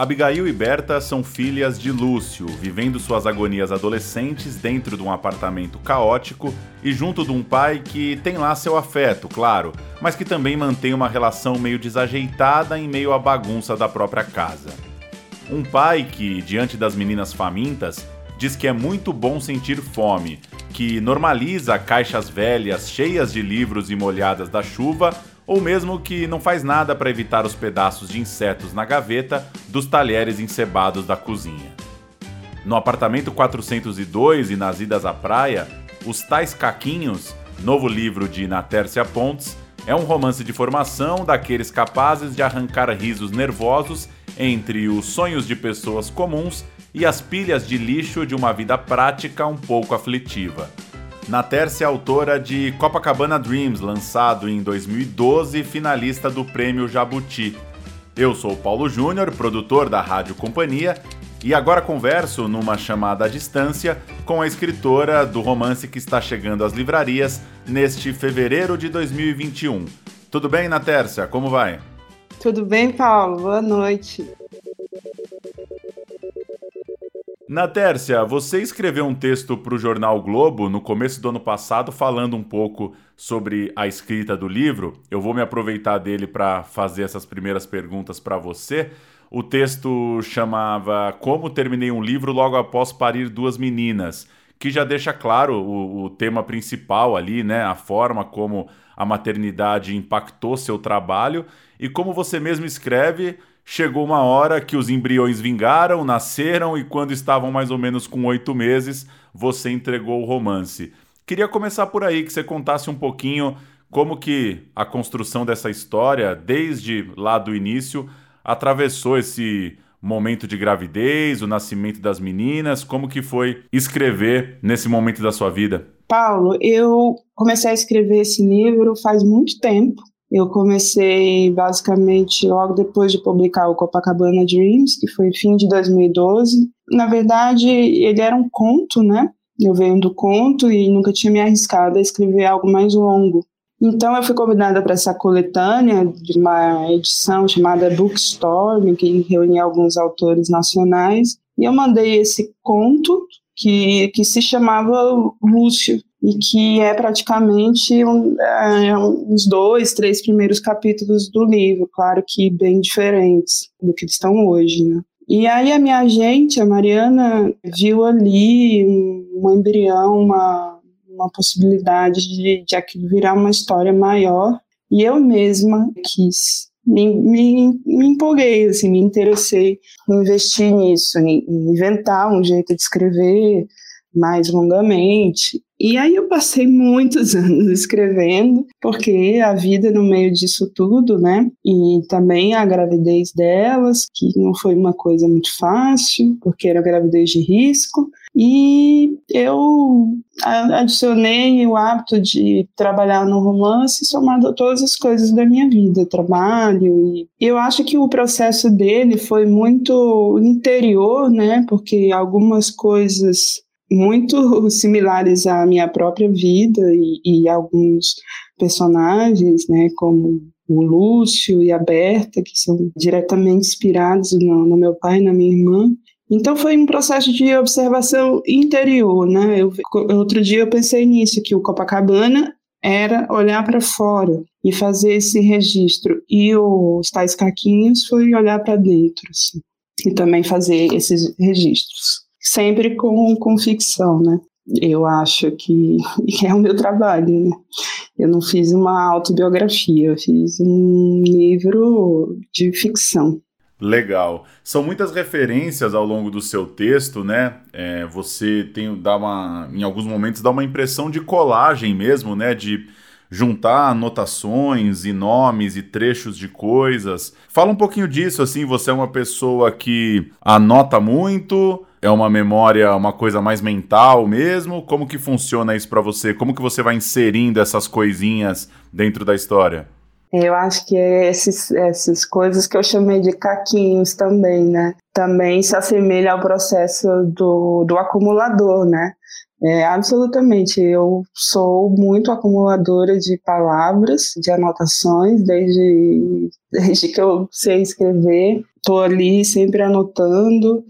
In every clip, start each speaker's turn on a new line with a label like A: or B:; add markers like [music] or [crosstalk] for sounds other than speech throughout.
A: Abigail e Berta são filhas de Lúcio, vivendo suas agonias adolescentes dentro de um apartamento caótico e junto de um pai que tem lá seu afeto, claro, mas que também mantém uma relação meio desajeitada em meio à bagunça da própria casa. Um pai que, diante das meninas famintas, diz que é muito bom sentir fome, que normaliza caixas velhas cheias de livros e molhadas da chuva ou mesmo que não faz nada para evitar os pedaços de insetos na gaveta dos talheres encebados da cozinha. No apartamento 402 e nas idas à praia, Os Tais Caquinhos, novo livro de Natércia Pontes, é um romance de formação daqueles capazes de arrancar risos nervosos entre os sonhos de pessoas comuns e as pilhas de lixo de uma vida prática um pouco aflitiva. Natércia é autora de Copacabana Dreams, lançado em 2012, finalista do Prêmio Jabuti. Eu sou Paulo Júnior, produtor da Rádio Companhia, e agora converso numa chamada à distância com a escritora do romance que está chegando às livrarias neste fevereiro de 2021. Tudo bem, Natércia? Como vai?
B: Tudo bem, Paulo? Boa noite.
A: Na Tércia, você escreveu um texto para o jornal Globo no começo do ano passado falando um pouco sobre a escrita do livro. Eu vou me aproveitar dele para fazer essas primeiras perguntas para você. O texto chamava Como Terminei um Livro Logo Após Parir Duas Meninas, que já deixa claro o, o tema principal ali, né? A forma como a maternidade impactou seu trabalho e como você mesmo escreve Chegou uma hora que os embriões vingaram, nasceram e quando estavam mais ou menos com oito meses, você entregou o romance. Queria começar por aí, que você contasse um pouquinho como que a construção dessa história, desde lá do início, atravessou esse momento de gravidez, o nascimento das meninas, como que foi escrever nesse momento da sua vida?
B: Paulo, eu comecei a escrever esse livro faz muito tempo. Eu comecei basicamente logo depois de publicar o Copacabana Dreams, que foi fim de 2012. Na verdade, ele era um conto, né? Eu venho do conto e nunca tinha me arriscado a escrever algo mais longo. Então eu fui convidada para essa coletânea de uma edição chamada Bookstorm, que reunia alguns autores nacionais, e eu mandei esse conto que, que se chamava Lúcio, e que é praticamente um, é, uns dois, três primeiros capítulos do livro, claro que bem diferentes do que estão hoje, né? E aí a minha agente, a Mariana, viu ali um, um embrião, uma, uma possibilidade de, de aquilo virar uma história maior, e eu mesma quis me, me, me, empolguei, assim, me interessei em investir nisso, em inventar um jeito de escrever mais longamente. E aí eu passei muitos [laughs] anos escrevendo, porque a vida no meio disso tudo, né? E também a gravidez delas, que não foi uma coisa muito fácil, porque era gravidez de risco. E eu adicionei o hábito de trabalhar no romance somado a todas as coisas da minha vida, trabalho. E eu acho que o processo dele foi muito interior, né? Porque algumas coisas muito similares à minha própria vida e, e alguns personagens, né, como o Lúcio e a Berta, que são diretamente inspirados no, no, meu pai e na minha irmã. Então foi um processo de observação interior, né? Eu, outro dia eu pensei nisso, que o Copacabana era olhar para fora e fazer esse registro, e os tais caquinhos foi olhar para dentro, assim, e também fazer esses registros sempre com, com ficção, né? Eu acho que, [laughs] é o meu trabalho, né? Eu não fiz uma autobiografia, eu fiz um livro de ficção.
A: Legal. São muitas referências ao longo do seu texto, né? É, você tem dá uma, em alguns momentos dá uma impressão de colagem mesmo, né? De juntar anotações e nomes e trechos de coisas. Fala um pouquinho disso, assim, você é uma pessoa que anota muito, é uma memória, uma coisa mais mental mesmo? Como que funciona isso para você? Como que você vai inserindo essas coisinhas dentro da história?
B: Eu acho que é esses, essas coisas que eu chamei de caquinhos também, né? Também se assemelha ao processo do, do acumulador, né? É, absolutamente. Eu sou muito acumuladora de palavras, de anotações, desde, desde que eu sei escrever. Estou ali sempre anotando,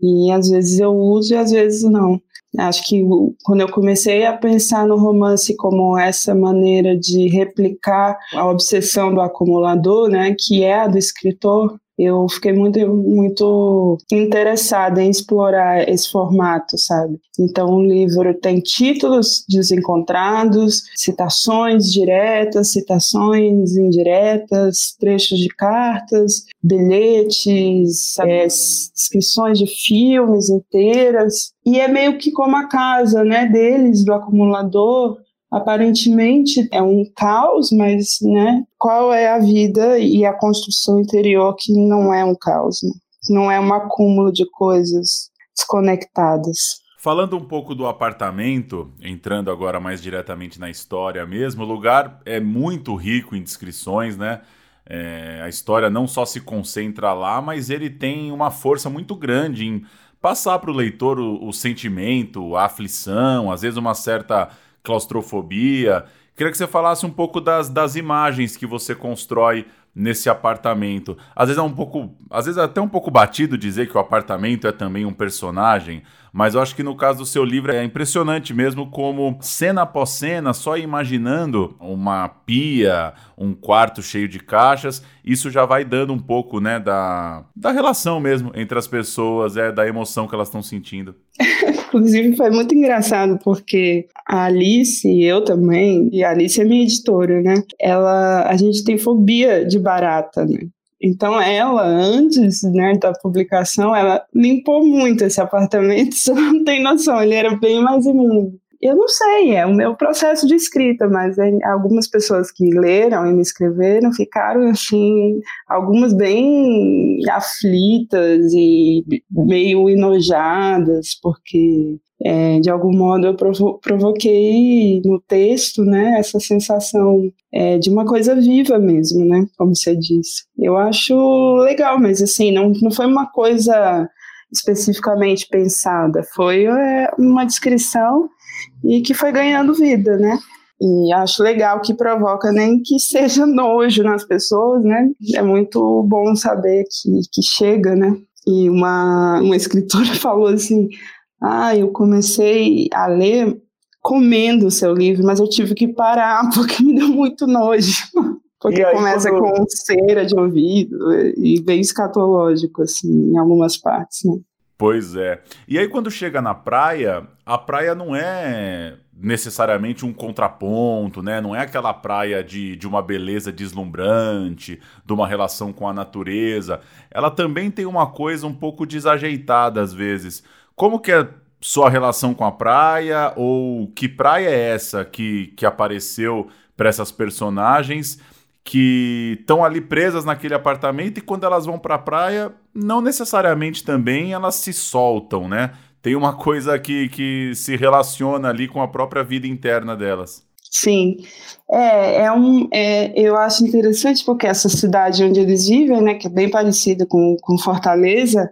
B: e às vezes eu uso e às vezes não. Acho que quando eu comecei a pensar no romance como essa maneira de replicar a obsessão do acumulador, né, que é a do escritor, eu fiquei muito, muito interessada em explorar esse formato, sabe? Então, o livro tem títulos desencontrados, citações diretas, citações indiretas, trechos de cartas, bilhetes, é, descrições de filmes inteiras. E é meio que como a casa né, deles, do acumulador, aparentemente é um caos, mas né, qual é a vida e a construção interior que não é um caos, né? não é um acúmulo de coisas desconectadas.
A: Falando um pouco do apartamento, entrando agora mais diretamente na história mesmo, o lugar é muito rico em descrições, né? É, a história não só se concentra lá, mas ele tem uma força muito grande em passar para o leitor o, o sentimento, a aflição, às vezes uma certa claustrofobia. Queria que você falasse um pouco das, das imagens que você constrói nesse apartamento. Às vezes é um pouco, às vezes é até um pouco batido dizer que o apartamento é também um personagem, mas eu acho que no caso do seu livro é impressionante mesmo como cena após cena, só imaginando uma pia, um quarto cheio de caixas, isso já vai dando um pouco, né, da, da relação mesmo entre as pessoas, é da emoção que elas estão sentindo. [laughs]
B: Inclusive foi muito engraçado porque a Alice e eu também, e a Alice é minha editora, né? Ela, a gente tem fobia de barata, né? Então ela, antes né, da publicação, ela limpou muito esse apartamento, [laughs] você não tem noção, ele era bem mais imundo. Eu não sei, é o meu processo de escrita, mas é, algumas pessoas que leram e me escreveram ficaram assim, algumas bem aflitas e meio enojadas, porque é, de algum modo eu provo provoquei no texto, né, essa sensação é, de uma coisa viva mesmo, né, como você disse. Eu acho legal, mas assim, não, não foi uma coisa especificamente pensada, foi é, uma descrição e que foi ganhando vida, né? E acho legal que provoca nem que seja [laughs] nojo nas pessoas, né? É muito bom saber que, que chega, né? E uma, uma escritora [laughs] falou assim: Ah, eu comecei a ler comendo o seu livro, mas eu tive que parar [laughs] porque me deu muito nojo. Porque aí, começa quando... com cera de ouvido e bem escatológico, assim, em algumas partes, né?
A: Pois é. E aí, quando chega na praia, a praia não é necessariamente um contraponto, né? Não é aquela praia de, de uma beleza deslumbrante, de uma relação com a natureza. Ela também tem uma coisa um pouco desajeitada às vezes. Como que é sua relação com a praia? Ou que praia é essa que, que apareceu para essas personagens? Que estão ali presas naquele apartamento e quando elas vão para a praia, não necessariamente também elas se soltam, né? Tem uma coisa que, que se relaciona ali com a própria vida interna delas.
B: Sim, é, é um, é, eu acho interessante porque essa cidade onde eles vivem, né, que é bem parecida com, com Fortaleza,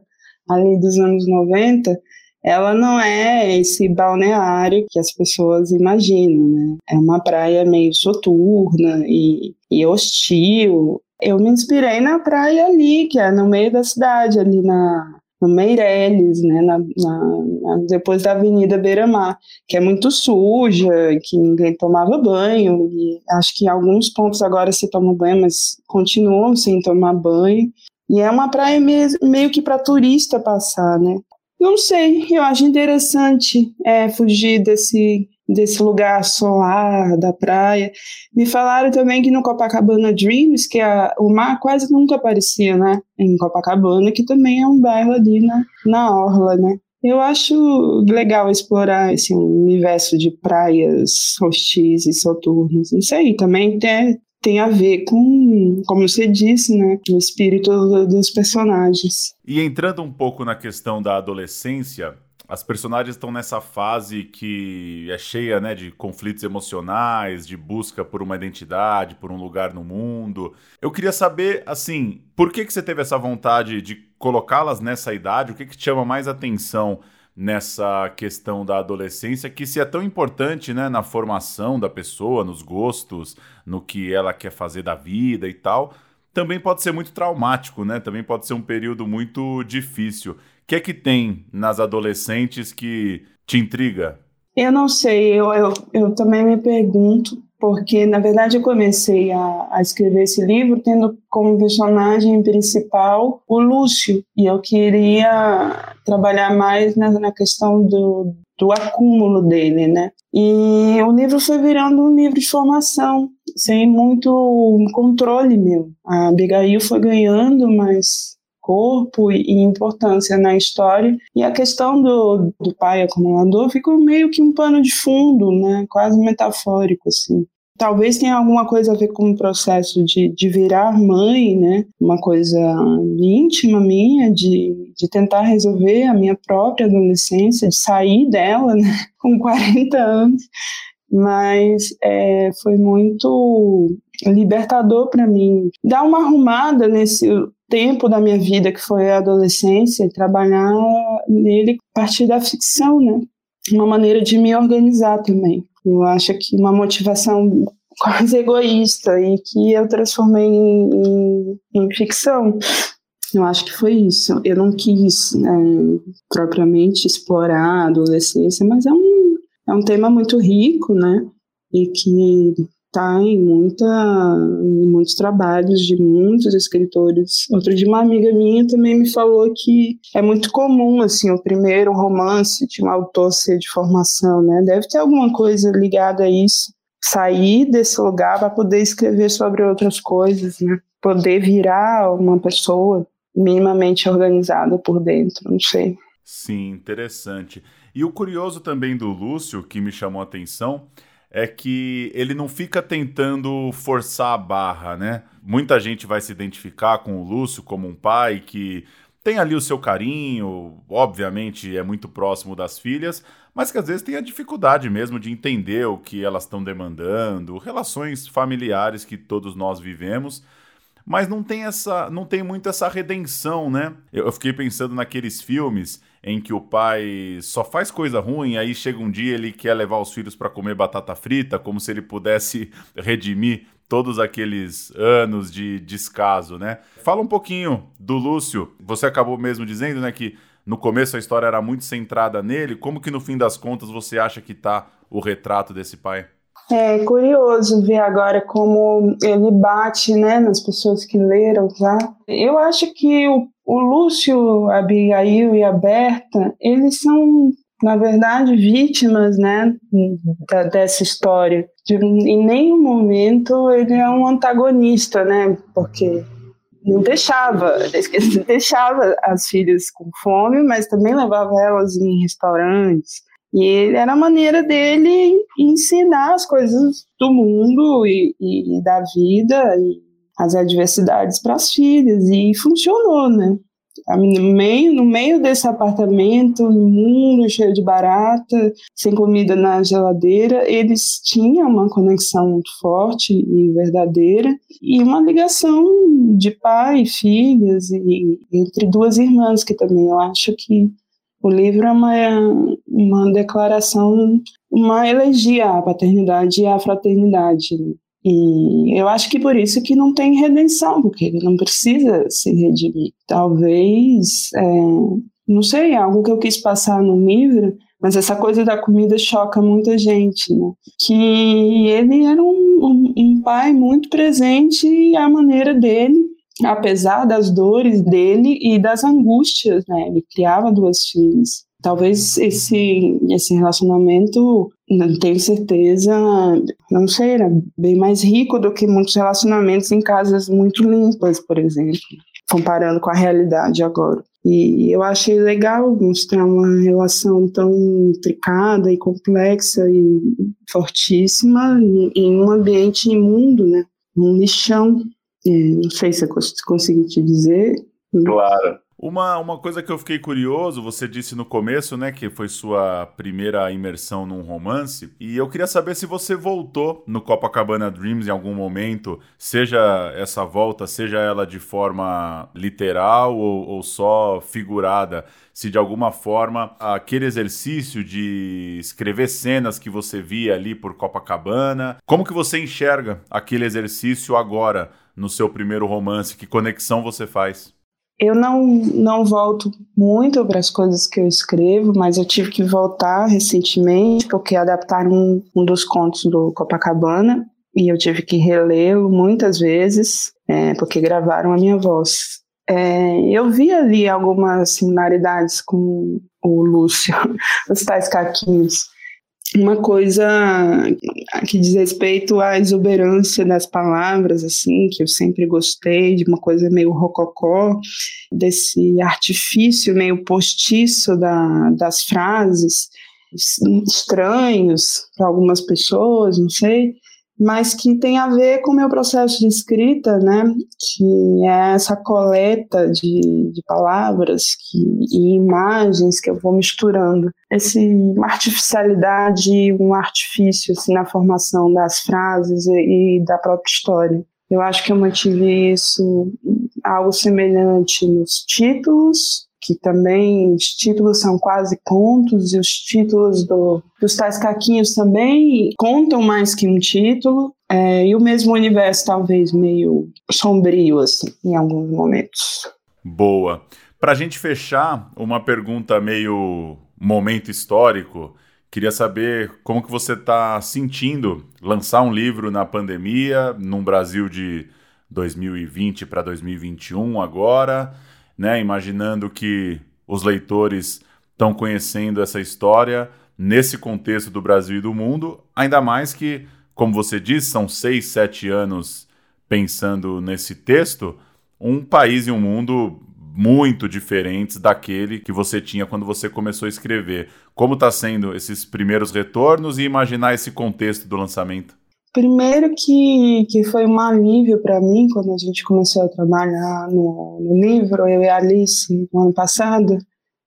B: ali dos anos 90, ela não é esse balneário que as pessoas imaginam, né? É uma praia meio soturna e, e hostil. Eu me inspirei na praia ali, que é no meio da cidade, ali na, no Meireles, né, na, na, depois da Avenida Beira-Mar, que é muito suja, que ninguém tomava banho, e acho que em alguns pontos agora se toma banho, mas continuam sem tomar banho. E é uma praia meio, meio que para turista passar, né? Não sei, eu acho interessante é, fugir desse, desse lugar solar, da praia. Me falaram também que no Copacabana Dreams, que a, o mar quase nunca aparecia, né? Em Copacabana, que também é um bairro ali na, na Orla, né? Eu acho legal explorar esse universo de praias hostis e soturnas. Não sei, também tem, tem a ver com, como você disse, né, o espírito dos personagens.
A: E entrando um pouco na questão da adolescência, as personagens estão nessa fase que é cheia né, de conflitos emocionais, de busca por uma identidade, por um lugar no mundo. Eu queria saber, assim, por que, que você teve essa vontade de colocá-las nessa idade? O que, que te chama mais atenção nessa questão da adolescência, que se é tão importante né, na formação da pessoa, nos gostos, no que ela quer fazer da vida e tal, também pode ser muito traumático, né? Também pode ser um período muito difícil. O que é que tem nas adolescentes que te intriga?
B: Eu não sei, eu, eu, eu também me pergunto, porque na verdade eu comecei a, a, escrever esse livro tendo como personagem principal o Lúcio, e eu queria trabalhar mais na, na questão do, do acúmulo dele, né? E o livro foi virando um livro de formação, sem muito controle meu. A Abigail foi ganhando mais corpo e importância na história. E a questão do, do pai acumulador ficou meio que um pano de fundo, né? quase metafórico, assim. Talvez tenha alguma coisa a ver com o processo de, de virar mãe, né? Uma coisa íntima minha, de, de tentar resolver a minha própria adolescência, de sair dela, né? [laughs] Com 40 anos. Mas é, foi muito libertador para mim. Dar uma arrumada nesse tempo da minha vida, que foi a adolescência, trabalhar nele a partir da ficção, né? Uma maneira de me organizar também. Eu acho que uma motivação quase egoísta e que eu transformei em, em, em ficção. Eu acho que foi isso. Eu não quis né, propriamente explorar a adolescência, mas é um, é um tema muito rico, né? E que está em, muita, em muitos trabalhos de muitos escritores. Outro dia uma amiga minha também me falou que é muito comum, assim, o primeiro romance de um autor ser de formação, né? Deve ter alguma coisa ligada a isso. Sair desse lugar para poder escrever sobre outras coisas, né? Poder virar uma pessoa minimamente organizada por dentro, não sei.
A: Sim, interessante. E o curioso também do Lúcio, que me chamou a atenção, é que ele não fica tentando forçar a barra, né? Muita gente vai se identificar com o Lúcio como um pai que tem ali o seu carinho, obviamente é muito próximo das filhas, mas que às vezes tem a dificuldade mesmo de entender o que elas estão demandando, relações familiares que todos nós vivemos mas não tem essa, não tem muito essa redenção, né? Eu, fiquei pensando naqueles filmes em que o pai só faz coisa ruim, aí chega um dia ele quer levar os filhos para comer batata frita, como se ele pudesse [laughs] redimir todos aqueles anos de descaso, né? Fala um pouquinho do Lúcio. Você acabou mesmo dizendo, né, que no começo a história era muito centrada nele. Como que no fim das contas você acha que tá o retrato desse pai?
B: É curioso ver agora como ele bate né, nas pessoas que leram já. Eu acho que o, o Lúcio, a Abigail e a Berta, eles são, na verdade, vítimas né, da, dessa história. De, em nenhum momento ele é um antagonista, né? Porque não deixava, [laughs] deixava as filhas com fome, mas também levava elas em restaurantes e ele era a maneira dele ensinar as coisas do mundo e, e da vida e as adversidades para as filhas. E funcionou, né? No meio, no meio desse apartamento, mundo cheio de barata, sem comida na geladeira, eles tinham uma conexão muito forte e verdadeira e uma ligação de pai e filhas e entre duas irmãs que também eu acho que o livro é uma, uma declaração, uma elegia à paternidade e à fraternidade. E eu acho que por isso que não tem redenção, porque ele não precisa se redimir. Talvez, é, não sei, é algo que eu quis passar no livro, mas essa coisa da comida choca muita gente, né? Que ele era um, um, um pai muito presente e a maneira dele apesar das dores dele e das angústias, né? Ele criava duas filhas. Talvez esse esse relacionamento, não tenho certeza, não sei, era bem mais rico do que muitos relacionamentos em casas muito limpas, por exemplo, comparando com a realidade agora. E eu achei legal mostrar uma relação tão intricada e complexa e fortíssima em um ambiente imundo, né? Um lixão não sei se eu consegui te dizer.
A: Claro. Uma, uma coisa que eu fiquei curioso, você disse no começo, né, que foi sua primeira imersão num romance, e eu queria saber se você voltou no Copacabana Dreams em algum momento, seja essa volta, seja ela de forma literal ou, ou só figurada, se de alguma forma aquele exercício de escrever cenas que você via ali por Copacabana, como que você enxerga aquele exercício agora no seu primeiro romance? Que conexão você faz?
B: Eu não, não volto muito para as coisas que eu escrevo, mas eu tive que voltar recentemente porque adaptaram um, um dos contos do Copacabana e eu tive que relê-lo muitas vezes é, porque gravaram a minha voz. É, eu vi ali algumas similaridades com o Lúcio, [laughs] os tais caquinhos uma coisa que diz respeito à exuberância das palavras, assim, que eu sempre gostei, de uma coisa meio rococó, desse artifício meio postiço da, das frases, estranhos para algumas pessoas, não sei, mas que tem a ver com o meu processo de escrita, né, que é essa coleta de, de palavras que, e imagens que eu vou misturando. Esse, uma artificialidade, um artifício assim, na formação das frases e, e da própria história. Eu acho que eu mantive isso algo semelhante nos títulos, que também os títulos são quase contos e os títulos do, dos tais caquinhos também contam mais que um título é, e o mesmo universo talvez meio sombrio assim em alguns momentos.
A: Boa. Para a gente fechar, uma pergunta meio momento histórico. Queria saber como que você está sentindo lançar um livro na pandemia, num Brasil de 2020 para 2021 agora né? Imaginando que os leitores estão conhecendo essa história nesse contexto do Brasil e do mundo, ainda mais que, como você disse, são seis, sete anos pensando nesse texto, um país e um mundo muito diferentes daquele que você tinha quando você começou a escrever. Como está sendo esses primeiros retornos e imaginar esse contexto do lançamento?
B: Primeiro que, que foi um alívio para mim quando a gente começou a trabalhar no, no, livro, eu e a Alice, no ano passado.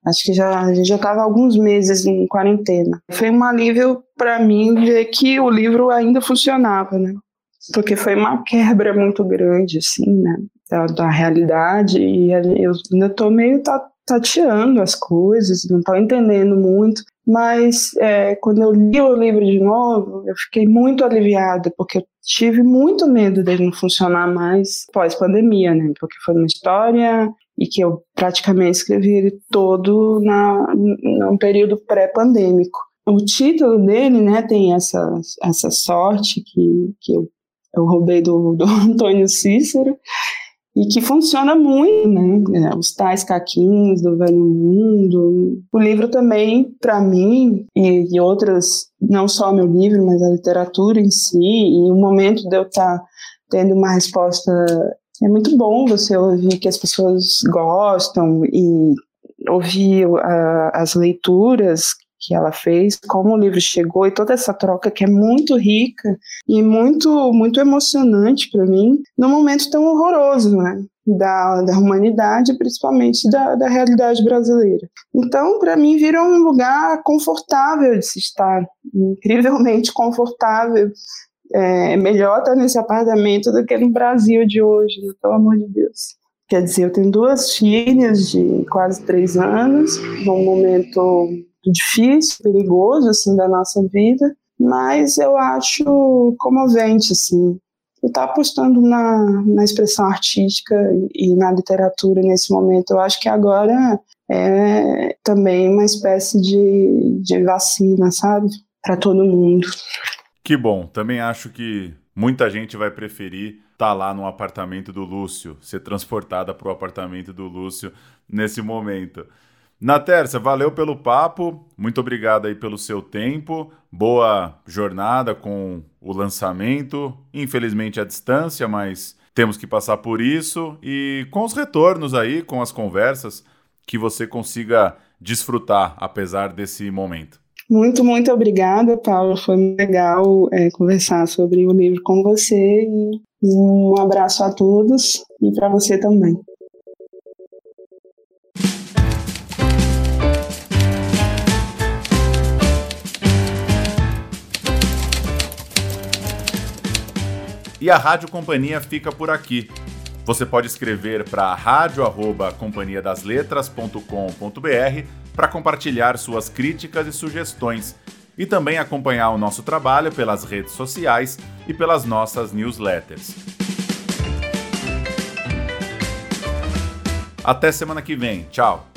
B: Acho que já, a gente já estava alguns meses em quarentena. Foi um alívio para mim ver que o livro ainda funcionava, né? Porque foi uma quebra muito grande, assim, né? Da, da realidade. E eu ainda estou meio tateando as coisas, não estou entendendo muito. Mas é, quando eu li o livro de novo, eu fiquei muito aliviada, porque eu tive muito medo dele não funcionar mais pós-pandemia, né? Porque foi uma história e que eu praticamente escrevi ele todo na, num período pré-pandêmico. O título dele, né, tem essa, essa sorte que, que eu, eu roubei do, do [laughs] Antônio Cícero, e que funciona muito, né? É, os tais caquinhos do velho mundo. O livro também, para mim, e, e, outras, não só meu livro, mas a literatura em si, e o momento de eu estar tá tendo uma resposta. É muito bom você ouvir que as pessoas gostam e ouvir uh, as leituras que ela fez, como o livro chegou e toda essa troca que é muito rica e muito muito emocionante para mim num momento tão horroroso, né? Da, da humanidade, principalmente da, da realidade brasileira. Então, para mim, vira um lugar confortável de se estar, incrivelmente confortável. É melhor estar nesse apartamento do que no Brasil de hoje, né? pelo amor de Deus. Quer dizer, eu tenho duas filhas de quase três anos, num momento difícil, perigoso, assim, da nossa vida, mas eu acho comovente, assim, eu estar apostando na, na expressão artística e na literatura nesse momento. Eu acho que agora é também uma espécie de, de vacina, sabe? Para todo mundo.
A: Que bom. Também acho que muita gente vai preferir estar tá lá no apartamento do Lúcio, ser transportada para o apartamento do Lúcio nesse momento. Na terça, valeu pelo papo, muito obrigado aí pelo seu tempo, boa jornada com o lançamento, infelizmente à distância, mas temos que passar por isso e com os retornos aí, com as conversas, que você consiga desfrutar apesar desse momento.
B: Muito, muito obrigada, Paulo. Foi legal é, conversar sobre o livro com você e um abraço a todos e para você também.
A: E a Rádio Companhia fica por aqui. Você pode escrever para radio@companhiadasletras.com.br para compartilhar suas críticas e sugestões e também acompanhar o nosso trabalho pelas redes sociais e pelas nossas newsletters. Até semana que vem. Tchau.